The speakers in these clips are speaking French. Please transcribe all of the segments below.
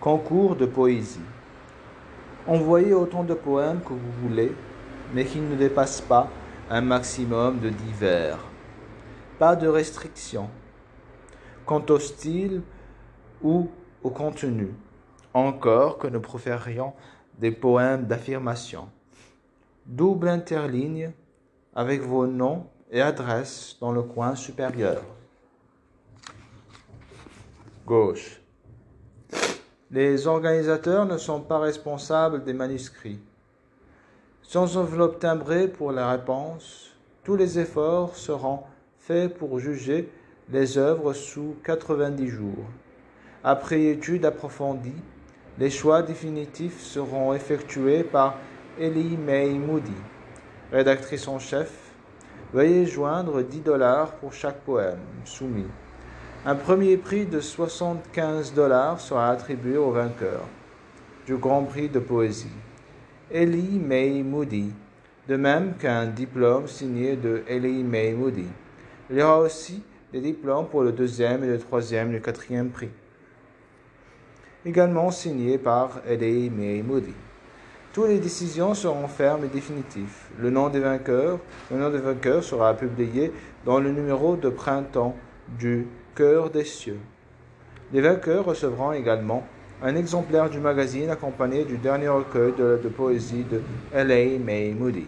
Concours de poésie. Envoyez autant de poèmes que vous voulez, mais qui ne dépassent pas un maximum de divers. Pas de restrictions. Quant au style ou au contenu, encore que nous préférions des poèmes d'affirmation. Double interligne avec vos noms et adresses dans le coin supérieur. Gauche. Les organisateurs ne sont pas responsables des manuscrits. Sans enveloppe timbrée pour la réponse, tous les efforts seront faits pour juger les œuvres sous 90 jours. Après étude approfondie, les choix définitifs seront effectués par Ellie May Moody, rédactrice en chef. Veuillez joindre 10 dollars pour chaque poème soumis. Un premier prix de 75 dollars sera attribué au vainqueur du Grand Prix de poésie, Ellie May Moody, de même qu'un diplôme signé de Ellie May Moody. Il y aura aussi des diplômes pour le deuxième et le troisième et le quatrième prix, également signés par Ellie May Moody. Toutes les décisions seront fermes et définitives. Le nom des vainqueurs, le nom des vainqueurs sera publié dans le numéro de printemps du Des cieux. Les vainqueurs recevront également un exemplaire du magazine accompagné du dernier recueil de, poésie de L.A. May Moody.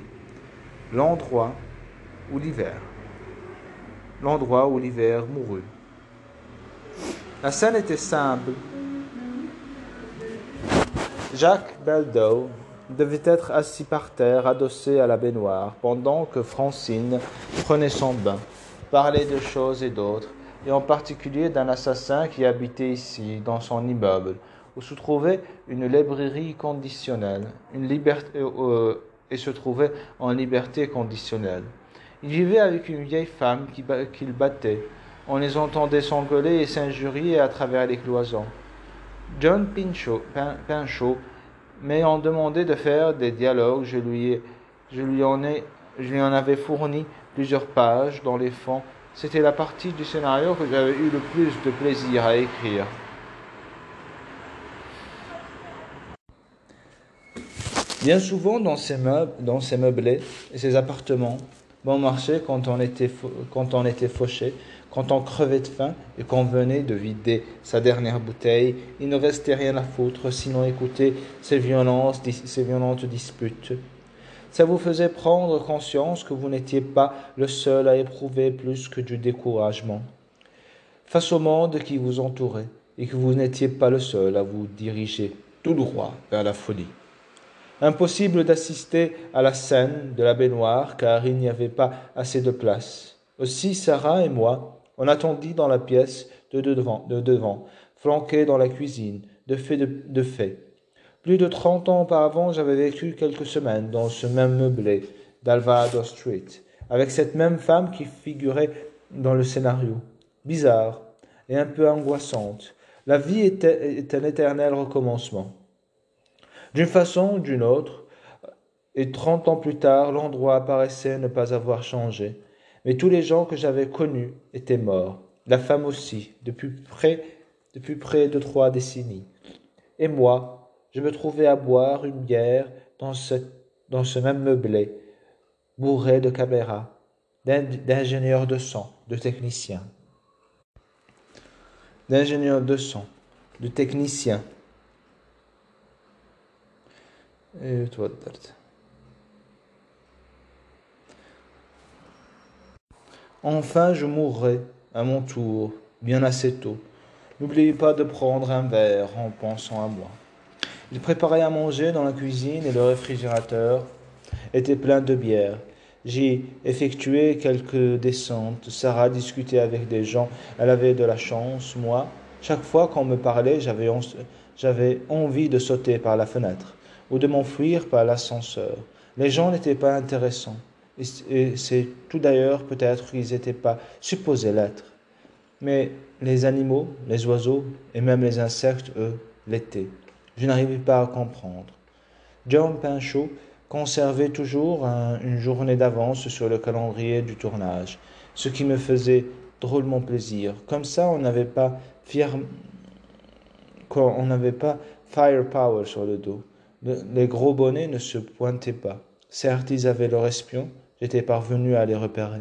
L'endroit où l'hiver. L'endroit où l'hiver mourut. La scène était simple. Jacques Beldo devait être assis par terre, adossé à la baignoire, pendant que Francine prenait son bain, parlait de choses et d'autres, et en particulier d'un assassin qui habitait ici, dans son immeuble, où se trouvait une librairie conditionnelle, une liberté, euh, euh, et se trouvait en liberté conditionnelle. Il vivait avec une vieille femme qu'il battait. On les entendait s'engueuler et s'injurier à travers les cloisons. John Pinchot, m'ayant demandé de faire des dialogues, je lui, je lui en ai, je lui en avais fourni plusieurs pages dans les fonds c'était la partie du scénario que j'avais eu le plus de plaisir à écrire. Bien souvent dans ces meubles, dans ces meublés et ces appartements, bon marché quand on était, fauché, quand on crevait de faim et qu'on venait de vider sa dernière bouteille, il ne restait rien à foutre sinon écouter ces, violences, ces violentes disputes ça vous faisait prendre conscience que vous n'étiez pas le seul à éprouver plus que du découragement face au monde qui vous entourait et que vous n'étiez pas le seul à vous diriger tout droit vers la folie. Impossible d'assister à la scène de la baignoire car il n'y avait pas assez de place. Aussi Sarah et moi, on attendit dans la pièce de devant, de devant flanquée dans la cuisine, de fait de, de fait. Plus de trente ans auparavant, j'avais vécu quelques semaines dans ce même meublé d'Alvarado Street, avec cette même femme qui figurait dans le scénario. Bizarre et un peu angoissante. La vie est un éternel recommencement. D'une façon ou d'une autre, et trente ans plus tard, l'endroit paraissait ne pas avoir changé. Mais tous les gens que j'avais connus étaient morts. La femme aussi, depuis près, depuis près de trois décennies. Et moi, je me trouvais à boire une bière dans ce, même meublé, bourré de caméras, d'ingénieurs de son, de techniciens. D'ingénieurs de son, de techniciens. Enfin, je mourrai à mon tour, bien assez tôt. N'oubliez pas de prendre un verre en pensant à moi. Il préparait à manger dans la cuisine et le réfrigérateur était plein de bière. J'ai effectué quelques descentes. Sarah discutait avec des gens. Elle avait de la chance. Moi, chaque fois qu'on me parlait, j'avais, j'avais envie de sauter par la fenêtre ou de m'enfuir par l'ascenseur. Les gens n'étaient pas intéressants. Et c'est tout d'ailleurs peut-être qu'ils n'étaient pas supposés l'être. Mais les animaux, les oiseaux et même les insectes, eux, l'étaient. Je n'arrivais pas à comprendre. John Pinchot conservait toujours une journée d'avance sur le calendrier du tournage, ce qui me faisait drôlement plaisir. Comme ça, on n'avait pas quand on n'avait pas firepower sur le dos. les gros bonnets ne se pointaient pas. Certes, ils avaient leur espion, j'étais parvenu à les repérer.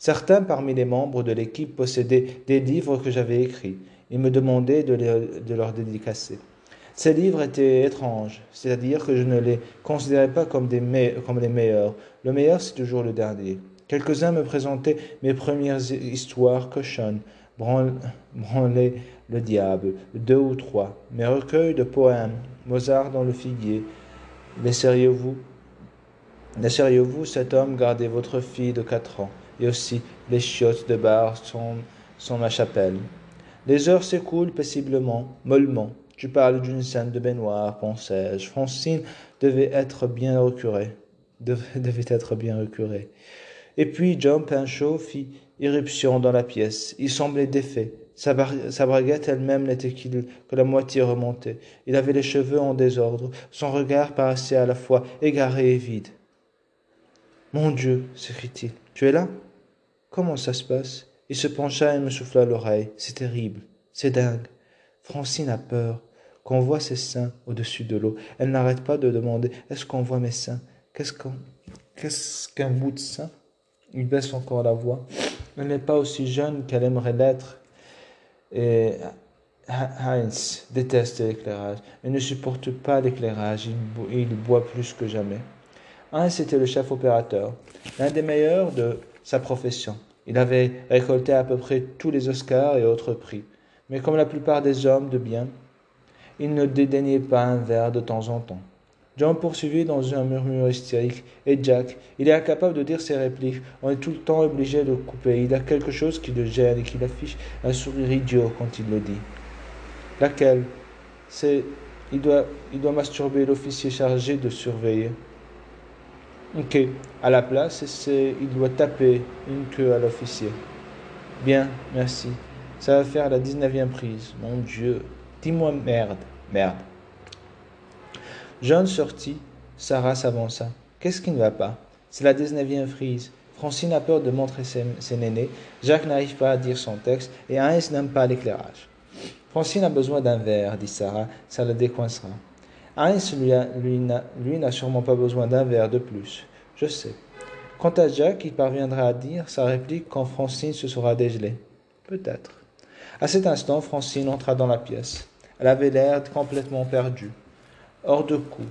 Certains parmi les membres de l'équipe possédaient des livres que j'avais écrits. Ils me demandaient de, de leur dédicacer. Ces livres étaient étranges, c'est-à-dire que je ne les considérais pas comme, des comme les meilleurs. Le meilleur, c'est toujours le dernier. Quelques-uns me présentaient mes premières histoires cochonnes, branler le diable, deux ou trois, mes recueils de poèmes, Mozart dans le figuier. Laisseriez-vous Laisseriez-vous cet homme garder votre fille de quatre ans, et aussi les chiottes de bar sont, sont ma chapelle Les heures s'écoulent paisiblement, mollement. Tu parles d'une scène de baignoire, pensais-je. Francine devait être bien recurée. Devait, être bien recurée. Et puis John Pinchot fit irruption dans la pièce. Il semblait défait. Sa, sa braguette elle-même n'était que la moitié remontée. Il avait les cheveux en désordre. Son regard paraissait à la fois égaré et vide. Mon Dieu, s'écria-t-il, tu es là? Comment ça se passe? Il se pencha et me souffla l'oreille. C'est terrible, c'est dingue. Francine a peur. Qu'on voit ses seins au-dessus de l'eau, elle n'arrête pas de demander Est-ce qu'on voit mes seins Qu'est-ce qu'un bout de sein Il baisse encore la voix. Elle n'est pas aussi jeune qu'elle aimerait l'être. Et Heinz déteste l'éclairage. Il ne supporte pas l'éclairage. Il, il, boit plus que jamais. Heinz était le chef opérateur, l'un des meilleurs de sa profession. Il avait récolté à peu près tous les Oscars et autres prix. Mais comme la plupart des hommes de bien, il ne dédaignait pas un verre de temps en temps. John poursuivit dans un murmure hystérique. Et Jack, il est incapable de dire ses répliques. On est tout le temps obligé de couper. Il a quelque chose qui le gêne et qui l'affiche un sourire idiot quand il le dit. Laquelle? C'est. Il doit, il doit masturber l'officier chargé de surveiller. Ok. À la place, c'est, il doit taper une queue à l'officier. Bien, merci. Ça va faire la 19e prise. Mon Dieu. Dis-moi merde. Merde. John sortit. Sarah s'avança. Qu'est-ce qui ne va pas? C'est la 19e frise. Francine a peur de montrer ses, nénés. Jacques n'arrive pas à dire son texte. Et Heinz n'aime pas l'éclairage. Francine a besoin d'un verre, dit Sarah. Ça la décoincera. Heinz, lui, lui n'a sûrement pas besoin d'un verre de plus. Je sais. Quant à Jacques, il parviendra à dire sa réplique quand Francine se sera dégelée. Peut-être. À cet instant, Francine entra dans la pièce. Elle avait l'air complètement perdue, hors de coup.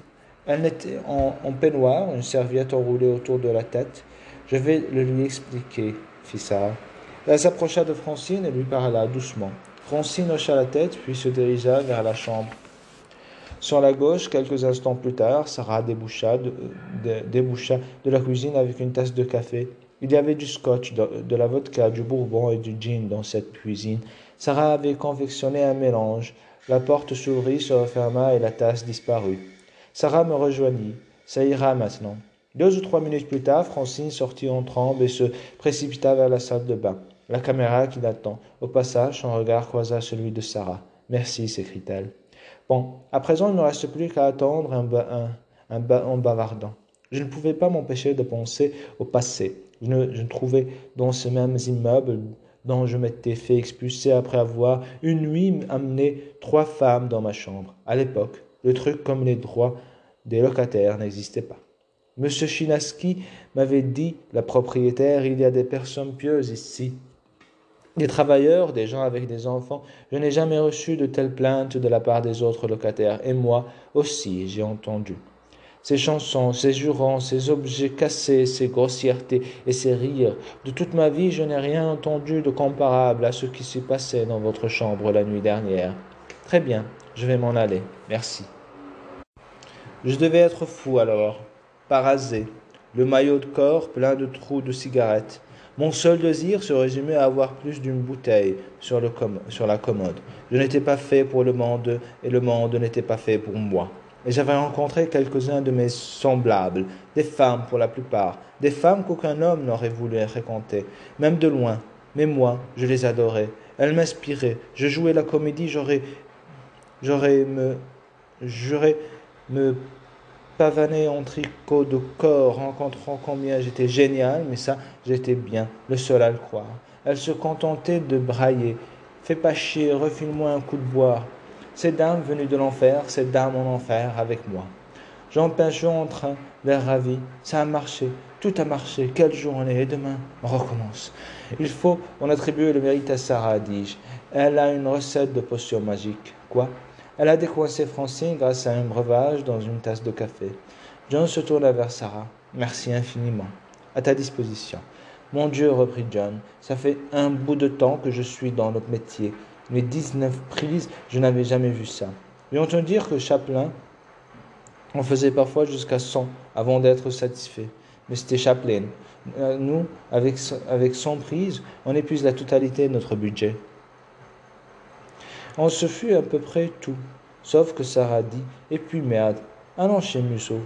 Elle était en, peignoir, une serviette enroulée autour de la tête. Je vais le lui expliquer, fit Sarah. Elle s'approcha de Francine et lui parla doucement. Francine hocha la tête, puis se dirigea vers la chambre. Sur la gauche, quelques instants plus tard, Sarah déboucha de, déboucha de la cuisine avec une tasse de café. Il y avait du scotch, de, la vodka, du bourbon et du gin dans cette cuisine. Sarah avait confectionné un mélange. La porte s'ouvrit, se referma et la tasse disparut. Sarah me rejoignit. Ça ira maintenant. Deux ou trois minutes plus tard, Francine sortit en tremble et se précipita vers la salle de bain. La caméra qui l'attend. Au passage, son regard croisa celui de Sarah. Merci, s'écrie-t-elle. Bon, à présent, il ne reste plus qu'à attendre un, un, en bavardant. Je ne pouvais pas m'empêcher de penser au passé. Je ne, je trouvais dans ces mêmes immeubles dont je m'étais fait expulser après avoir une nuit amené trois femmes dans ma chambre. À l'époque, le truc comme les droits des locataires n'existait pas. Monsieur Chinaski m'avait dit, la propriétaire, il y a des personnes pieuses ici. Des travailleurs, des gens avec des enfants. Je n'ai jamais reçu de telles plaintes de la part des autres locataires. Et moi aussi, j'ai entendu ces chansons, ces jurons, ces objets cassés, ces grossièretés et ces rires. De toute ma vie, je n'ai rien entendu de comparable à ce qui s'est passé dans votre chambre la nuit dernière. Très bien, je vais m'en aller. Merci. Je devais être fou alors, parasé, le maillot de corps plein de trous de cigarettes. Mon seul désir se résumait à avoir plus d'une bouteille sur, le sur la commode. Je n'étais pas fait pour le monde et le monde n'était pas fait pour moi. Et j'avais rencontré quelques-uns de mes semblables, des femmes pour la plupart, des femmes qu'aucun homme n'aurait voulu fréquenter, même de loin. Mais moi, je les adorais. Elles m'inspiraient. Je jouais la comédie, j'aurais, j'aurais me, j'aurais me pavaner en tricot de corps, rencontrant combien j'étais génial, mais ça, j'étais bien, le seul à le croire. Elles se contentaient de brailler. Fais pas chier, refile-moi un coup de bois. Ces dames venues de l'enfer, ces dames en enfer avec moi. Pinchot en train, l'air ravi. Ça a marché, tout a marché. Quelle journée. Et demain, on recommence. Il faut en attribuer le mérite à Sarah, dis-je. Elle a une recette de potion magique. Quoi? Elle a décoincé Francine grâce à un breuvage dans une tasse de café. John se tourna vers Sarah. Merci infiniment. À ta disposition. Mon Dieu, reprit John, ça fait un bout de temps que je suis dans notre métier. Les dix-neuf prises, je n'avais jamais vu ça. Et on dire que Chaplin on faisait parfois jusqu'à 100 avant d'être satisfait. Mais c'était Chaplin. Euh, nous, avec, avec 100 prises, on épuise la totalité de notre budget. On se fut à peu près tout, sauf que Sarah dit Et puis merde, allons chez Musso.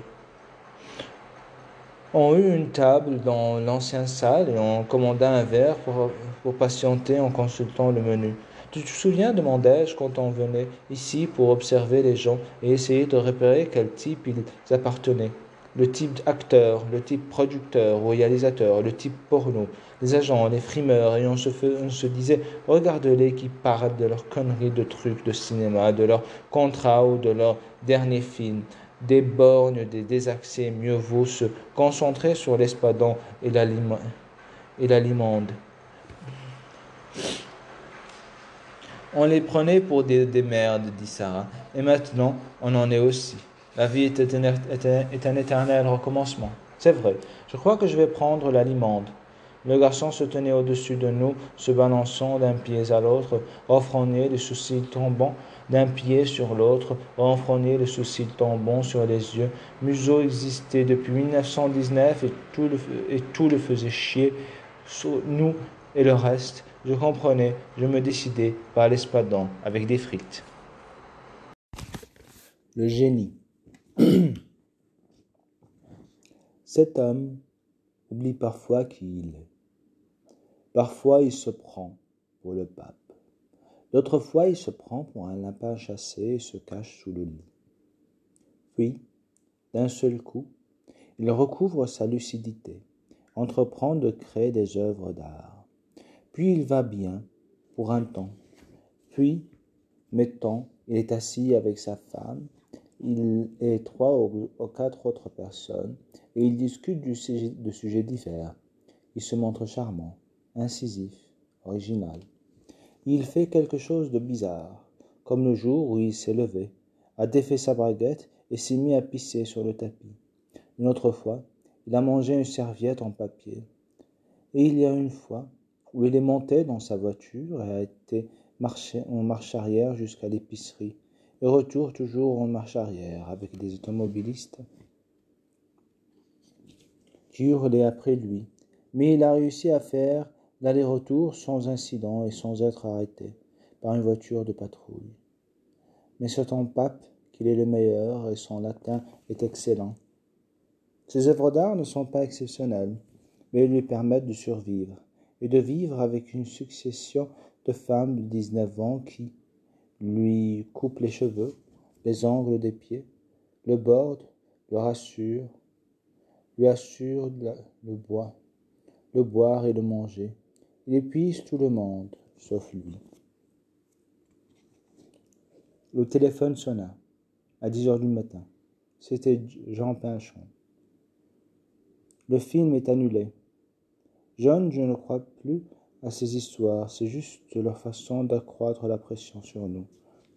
On eut une table dans l'ancienne salle et on commanda un verre pour patienter en consultant le menu. Tu te souviens, demandai-je, quand on venait ici pour observer les gens et essayer de repérer quel type ils appartenaient Le type acteur, le type producteur ou réalisateur, le type porno, les agents, les frimeurs, et on se, disait, regarde-les qui parlent de leurs conneries de trucs de cinéma, de leurs contrats ou de leurs derniers films des borgnes, des désaccès, mieux vaut se concentrer sur l'espadon et la limande. On les prenait pour des, merdes, dit Sarah. Et maintenant, on en est aussi. La vie est, un éternel recommencement. C'est vrai. Je crois que je vais prendre la limande. Le garçon se tenait au-dessus de nous, se balançant d'un pied à l'autre, renfrogné, les sourcils tombant d'un pied sur l'autre, renfrogné, les sourcils tombant sur les yeux. Museau existait depuis 1919 et tout le, et tout le faisait chier. Nous et le reste, je comprenais, je me décidais par l'espadon avec des frites. Le génie. Cet homme oublie parfois qui il est. Parfois il se prend pour le pape. D'autres fois il se prend pour un lapin chassé et se cache sous le lit. Puis, d'un seul coup, il recouvre sa lucidité, entreprend de créer des œuvres d'art puis il va bien, pour un temps. Puis, mettons, il est assis avec sa femme, il est trois ou, quatre autres personnes, et ils discutent de sujets divers. Il se montre charmant, incisif, original. Il fait quelque chose de bizarre, comme le jour où il s'est levé, a défait sa braguette et s'est mis à pisser sur le tapis. Une autre fois, il a mangé une serviette en papier. Et il y a une fois, où il est monté dans sa voiture et a été en marche arrière jusqu'à l'épicerie, et retour toujours en marche arrière avec des automobilistes qui hurlaient après lui. Mais il a réussi à faire l'aller-retour sans incident et sans être arrêté par une voiture de patrouille. Mais c'est en pape qu'il est le meilleur et son latin est excellent. Ses œuvres d'art ne sont pas exceptionnelles, mais lui permettent de survivre et de vivre avec une succession de femmes de 19 ans qui lui coupent les cheveux, les angles des pieds, le bordent, le rassurent, lui assurent le bois, le boire et le manger. Il épuise tout le monde, sauf lui. Le téléphone sonna à dix heures du matin. C'était Jean Pinchon. Le film est annulé. John, je ne crois plus à ces histoires, c'est juste leur façon d'accroître la pression sur nous.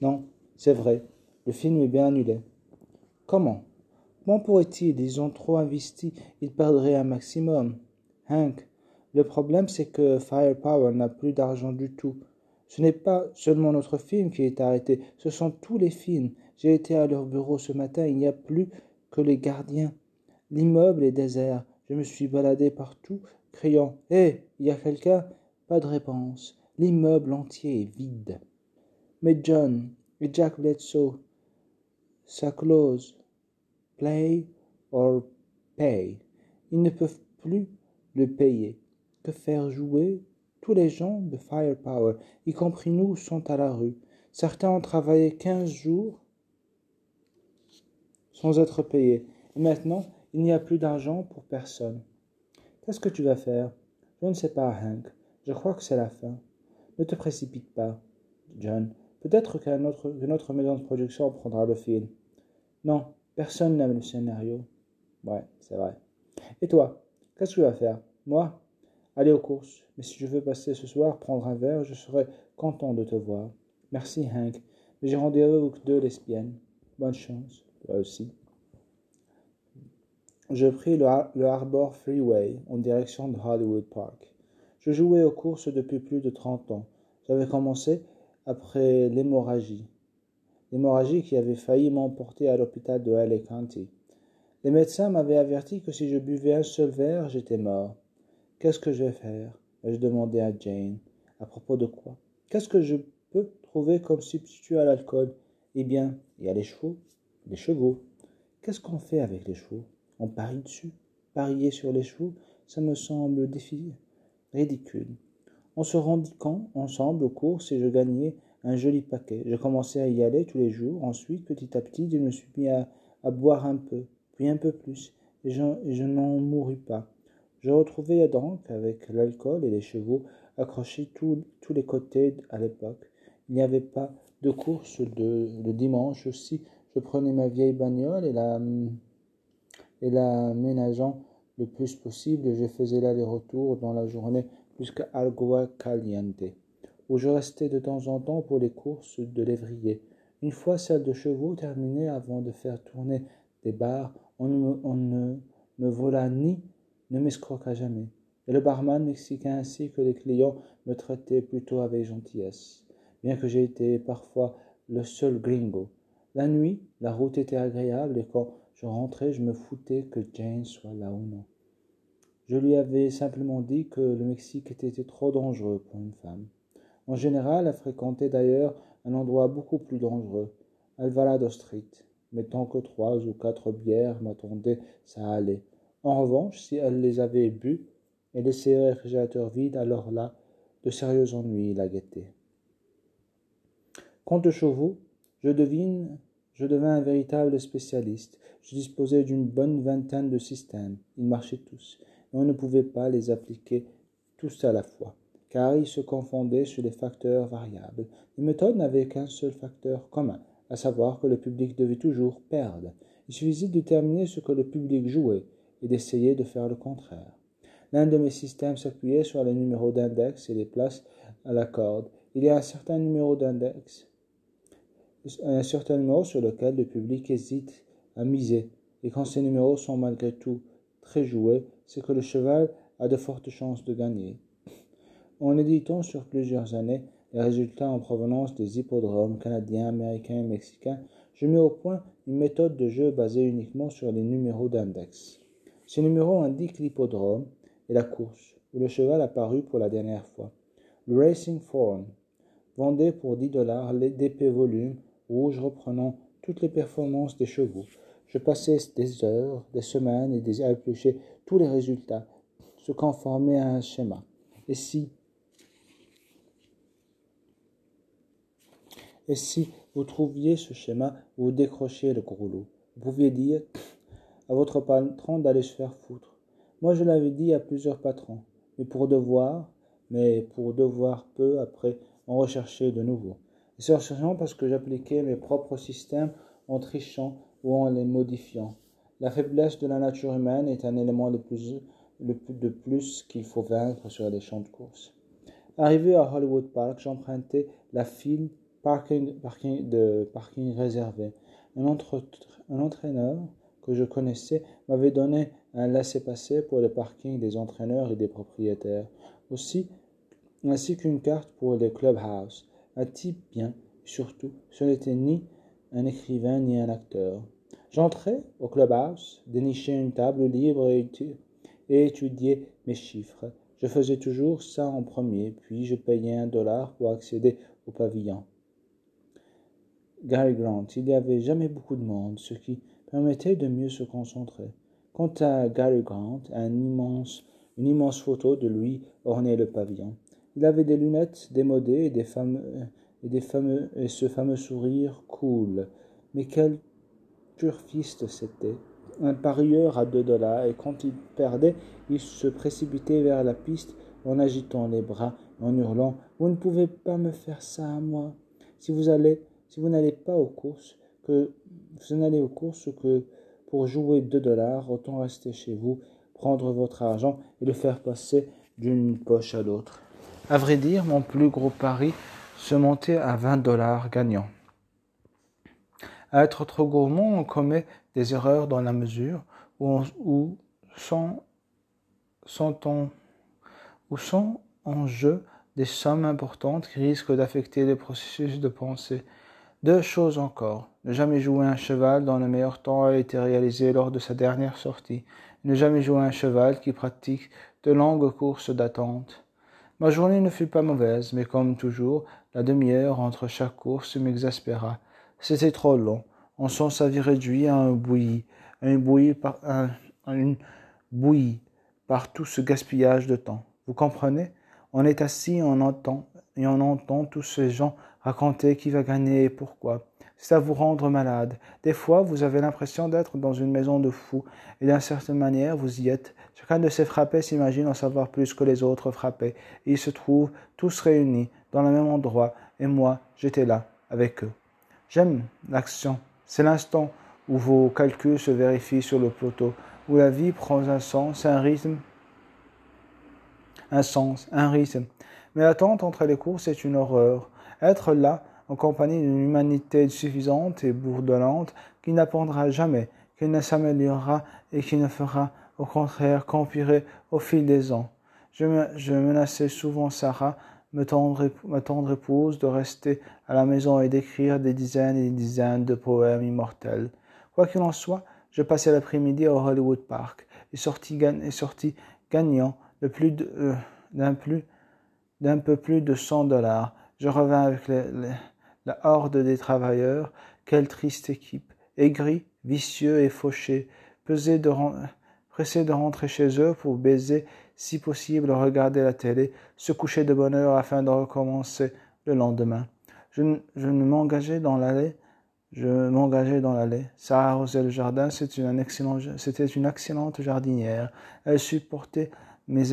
Non, c'est vrai, le film est bien annulé. Comment? Comment pourrait-il? Ils ont trop investi, ils perdraient un maximum. Hank, le problème c'est que Firepower n'a plus d'argent du tout. Ce n'est pas seulement notre film qui est arrêté, ce sont tous les films. J'ai été à leur bureau ce matin, il n'y a plus que les gardiens. L'immeuble est désert. Je me suis baladé partout criant Hé, il y a quelqu'un Pas de réponse. L'immeuble entier est vide. Mais John et Jack Bledsoe, ça close. Play or pay? Ils ne peuvent plus le payer. Que faire jouer Tous les gens de Firepower, y compris nous, sont à la rue. Certains ont travaillé quinze jours sans être payés. Maintenant, il n'y a plus d'argent pour personne. Qu'est-ce que tu vas faire? Je ne sais pas, Hank. Je crois que c'est la fin. Ne te précipite pas, John. Peut-être qu'une autre maison de production prendra le film. Non, personne n'aime le scénario. Ouais, c'est vrai. Et toi, qu'est-ce que tu vas faire? Moi? Aller aux courses. Mais si je veux passer ce soir, prendre un verre, je serai content de te voir. Merci, Hank. Mais j'ai rendez-vous avec deux lesbiennes. Bonne chance. Toi aussi. Je pris le, Harbor Freeway en direction de Hollywood Park. Je jouais aux courses depuis plus de trente ans. J'avais commencé après l'hémorragie. L'hémorragie qui avait failli m'emporter à l'hôpital de LA County. Les médecins m'avaient averti que si je buvais un seul verre, j'étais mort. Qu'est-ce que je vais faire? ai-je demandé à Jane. À propos de quoi? Qu'est-ce que je peux trouver comme substitut à l'alcool? Eh bien, il y a les chevaux. Les chevaux. Qu'est-ce qu'on fait avec les chevaux? On parie dessus. Parier sur les chevaux, ça me semble défier. ridicule. On se rendit quand, ensemble, aux courses, et je gagnais un joli paquet. Je commençais à y aller tous les jours. Ensuite, petit à petit, je me suis mis à, boire un peu, puis un peu plus, et je, je n'en mourus pas. Je retrouvais donc, avec l'alcool et les chevaux, accrochés tous les côtés à l'époque. Il n'y avait pas de course de, le dimanche aussi. Je prenais ma vieille bagnole et la, et la ménageant le plus possible, je faisais l'aller-retour dans la journée jusqu'à Algua Caliente, où je restais de temps en temps pour les courses de lévrier. Une fois celle de chevaux terminée, avant de faire tourner des bars, on ne me vola ni ne m'escroqua jamais, et le barman mexicain ainsi que les clients me traitaient plutôt avec gentillesse, bien que j'aie été parfois le seul gringo. La nuit, la route était agréable, et quand je rentrais, je me foutais que Jane soit là ou non. Je lui avais simplement dit que le Mexique était trop dangereux pour une femme. En général, elle fréquentait d'ailleurs un endroit beaucoup plus dangereux, Alvarado Street. Mais tant que trois ou quatre bières m'attendaient, ça allait. En revanche, si elle les avait bues et laissé le réfrigérateur vide, alors là, de sérieux ennuis la guettaient. Quant aux chevaux, je devine, je devins un véritable spécialiste. Je disposais d'une bonne vingtaine de systèmes. Ils marchaient tous, et on ne pouvait pas les appliquer tous à la fois, car ils se confondaient sur les facteurs variables. Les méthodes n'avaient qu'un seul facteur commun, à savoir que le public devait toujours perdre. Il suffisait de déterminer ce que le public jouait, et d'essayer de faire le contraire. L'un de mes systèmes s'appuyait sur les numéros d'index et les places à la corde. Il y a un certain numéro d'index, un certain numéro sur lequel le public hésite à miser, et quand ces numéros sont malgré tout très joués, c'est que le cheval a de fortes chances de gagner. En éditant sur plusieurs années les résultats en provenance des hippodromes canadiens, américains et mexicains, je mis au point une méthode de jeu basée uniquement sur les numéros d'index. Ce numéro indique l'hippodrome et la course où le cheval a paru pour la dernière fois. Le Racing Form vendait pour 10 dollars d'épais volumes rouges reprenant toutes les performances des chevaux. Je passais des heures, des semaines et des à éplucher tous les résultats, se conformer à un schéma. Et si, et si vous trouviez ce schéma, vous décrochiez le gros lot. Vous pouviez dire à votre patron d'aller se faire foutre. Moi, je l'avais dit à plusieurs patrons, mais pour devoir, mais pour devoir peu après en rechercher de nouveau. Et c'est en parce que j'appliquais mes propres systèmes en trichant ou en les modifiant. La faiblesse de la nature humaine est un élément de plus, de plus qu'il faut vaincre sur les champs de course. Arrivé à Hollywood Park, j'empruntais la file parking, de parking réservé. Un, entraîneur que je connaissais m'avait donné un laissez-passer pour le parking des entraîneurs et des propriétaires, ainsi qu'une carte pour les clubhouse. Un type bien, surtout, ce n'était ni un écrivain ni un acteur. J'entrais au clubhouse, dénichais une table libre et, et étudiais mes chiffres. Je faisais toujours ça en premier, puis je payais un dollar pour accéder au pavillon. Gary Grant, il n'y avait jamais beaucoup de monde, ce qui permettait de mieux se concentrer. Quant à Gary Grant, une immense photo de lui ornait le pavillon. Il avait des lunettes démodées et, des fameux, et, ce fameux sourire cool. Mais quel turfiste c'était Un parieur à deux dollars, et quand il perdait, il se précipitait vers la piste en agitant les bras, en hurlant Vous ne pouvez pas me faire ça à moi Si vous allez, si vous n'allez pas aux courses, que vous n'allez aux courses que pour jouer deux dollars, autant rester chez vous, prendre votre argent et le faire passer d'une poche à l'autre. À vrai dire, mon plus gros pari se montait à 20 dollars gagnants. À être trop gourmand, on commet des erreurs dans la mesure où, sont, en, où sont en jeu des sommes importantes qui risquent d'affecter les processus de pensée. Deux choses encore. Ne jamais jouer un cheval dont le meilleur temps a été réalisé lors de sa dernière sortie. Ne jamais jouer un cheval qui pratique de longues courses d'attente. Ma journée ne fut pas mauvaise, mais comme toujours, la demi-heure entre chaque course m'exaspéra. C'était trop long. On sent sa vie réduite à un à une bouillie par, une bouillie par tout ce gaspillage de temps. Vous comprenez? On est assis, on entend, et on entend tous ces gens raconter qui va gagner et pourquoi. C'est à vous rendre malade. Des fois, vous avez l'impression d'être dans une maison de fous, et d'une certaine manière, vous y êtes. Chacun de ces frappés s'imagine en savoir plus que les autres frappés, et ils se trouvent tous réunis dans le même endroit, et moi, j'étais là, avec eux. J'aime l'action. C'est l'instant où vos calculs se vérifient sur le poteau, où la vie prend un sens, un rythme, un sens, un rythme. Mais l'attente entre les courses est une horreur. Être là, en compagnie d'une humanité suffisante et bourdonnante, qui n'apprendra jamais, qui ne s'améliorera et qui ne fera au contraire qu'empirer au fil des ans. Je, menaçais souvent Sarah, ma tendre, épouse, de rester à la maison et d'écrire des dizaines et des dizaines de poèmes immortels. Quoi qu'il en soit, je passais l'après-midi au Hollywood Park et sortis, sorti gagnant plus euh, d'un plus d'un peu plus de cent dollars. Je revins avec la horde des travailleurs. Quelle triste équipe, aigris, vicieux et fauchés, pesés de, pressés de rentrer chez eux pour baiser, si possible regarder la télé, se coucher de bonne heure afin de recommencer le lendemain. Je, je m'engageais dans l'allée, je m'engageais dans l'allée. Ça arrosait le jardin, c'était une, une excellente jardinière. Elle supportait mes,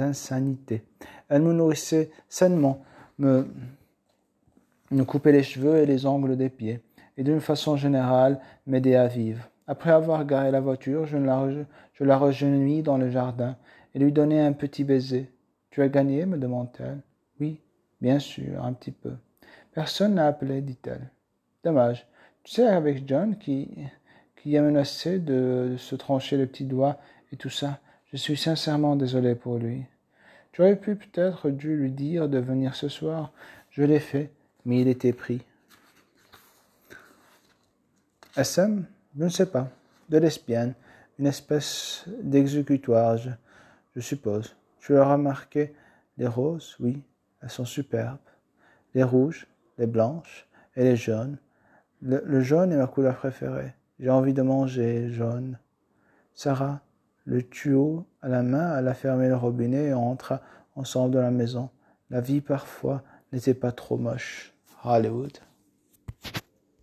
insanités. Elle me nourrissait sainement, me, me coupait les cheveux et les ongles des pieds, et d'une façon générale m'aidait à vivre. Après avoir garé la voiture, je la, je la dans le jardin et lui donnai un petit baiser. Tu as gagné? me demanda-t-elle. Oui, bien sûr, un petit peu. Personne n'a appelé, dit-elle. Dommage. Tu sais, avec John qui, qui a menacé de se trancher le petit doigt et tout ça, je suis sincèrement désolé pour lui. Tu aurais pu peut-être dû lui dire de venir ce soir. Je l'ai fait, mais il était pris. SM Je ne sais pas. De lesbienne. Une espèce d'exécutoire, je, suppose. Tu as remarqué les roses? Oui, elles sont superbes. Les rouges, les blanches et les jaunes. Le, le jaune est ma couleur préférée. J'ai envie de manger jaune. Sarah, le tuyau à la main, elle a fermé le robinet et on ensemble dans la maison. La vie parfois n'était pas trop moche. Hollywood.